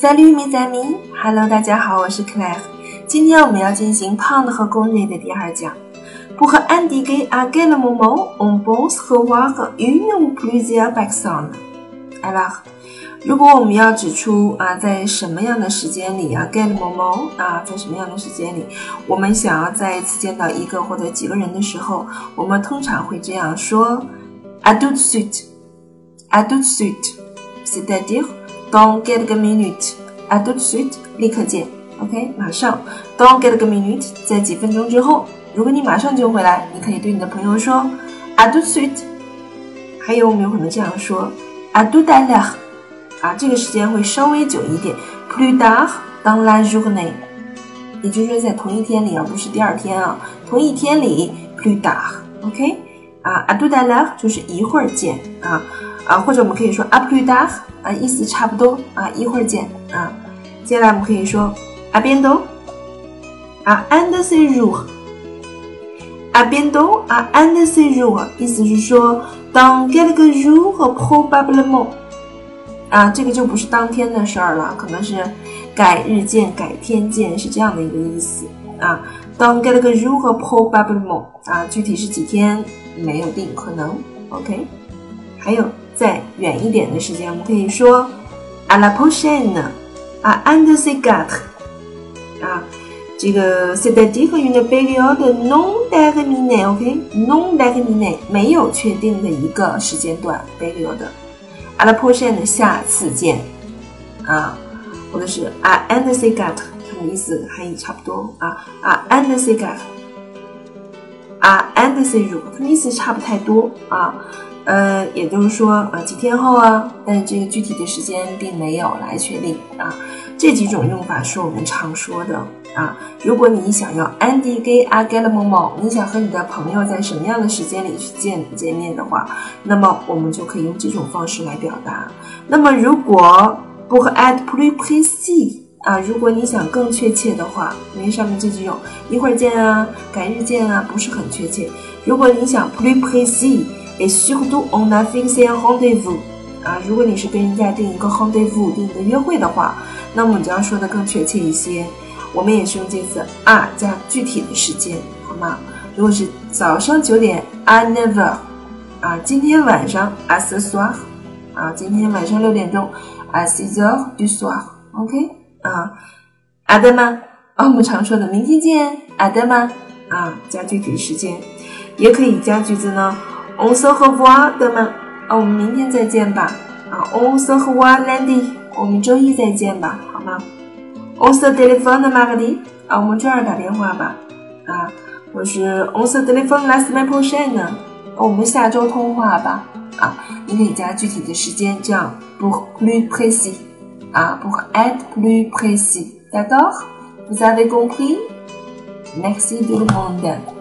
Salut mes amis，Hello，大家好，我是 Claire。今天我们要进行 Pound 和 Gray 的第二讲。Pour indiquer à quel moment on pense revoir une ou plusieurs personnes。Alors，如果我们要指出啊，在什么样的时间里啊，quel moment 啊，在什么样的时间里，我们想要再一次见到一个或者几个人的时候，我们通常会这样说：à tout de suite，à tout de suite，c'est-à-dire Don't get a minutes, à tout de suite，立刻见，OK，马上。Don't get a minute，在几分钟之后。如果你马上就回来，你可以对你的朋友说，à tout de suite。还有我们有可能这样说，à tout à l'heure，啊，这个时间会稍微久一点。Plus tard dans la journée，也就是说在同一天里而，不是第二天啊，同一天里。Plus tard，OK，啊，à tout à l'heure 就是一会儿见啊。啊，或者我们可以说 up to that 啊，意思差不多啊，一会儿见啊。接下来我们可以说 a bientôt 啊，and see you，a bientôt 啊，and see you，意思是说当 get 个 you 和 probably 啊，这个就不是当天的事儿了，可能是改日见、改天见，是这样的一个意思啊。当 get 个 you 和 probably 啊，具体是几天没有定，可能 OK。还有。再远一点的时间，我们可以说 à la prochaine 啊，and c'est quatre 啊，这个 c'est dire une période non déterminée，OK，non déterminée 没有确定的一个时间段，période à la prochaine 下次见啊，或者是 à and c'est quatre，它们意思含义差不多啊啊，and c'est quatre 啊，and c'est jour，它们意思差不太多啊。呃，也就是说，啊，几天后啊，但是这个具体的时间并没有来确定啊。这几种用法是我们常说的啊。如果你想要 Andy 跟 a g a l m o m o 你想和你的朋友在什么样的时间里去见见面的话，那么我们就可以用这种方式来表达。那么如果不和 add plus précis 啊，如果你想更确切的话，因为上面这几种一会儿见啊，改日见啊，不是很确切。如果你想 plus précis。Et surtout on a fixé un rendez-vous 啊，如果你是跟人家定一个 rendez-vous，定一个约会的话，那么你就要说的更确切一些。我们也是用这次啊加具体的时间，好吗？如果是早上九点，à never 啊，今天晚上，à ce soir 啊，今天晚上六点钟，à six heures du soir，OK 啊阿德吗啊，我们常说的明天见阿德吗啊，加具体时间，也可以加句子呢。On se revoit demain，啊，我们明天再见吧。啊，On se revoit lundi，我们周一再见吧，好吗？On se téléphone mardi，啊，我们周二打电话吧。啊，或是 On se téléphone la semaine prochaine，我们下周通话吧。啊，你可以加具体的时间，这样 pour plus précis，啊，pour être plus précis。D'accord？Vous avez compris？Merci tout le monde。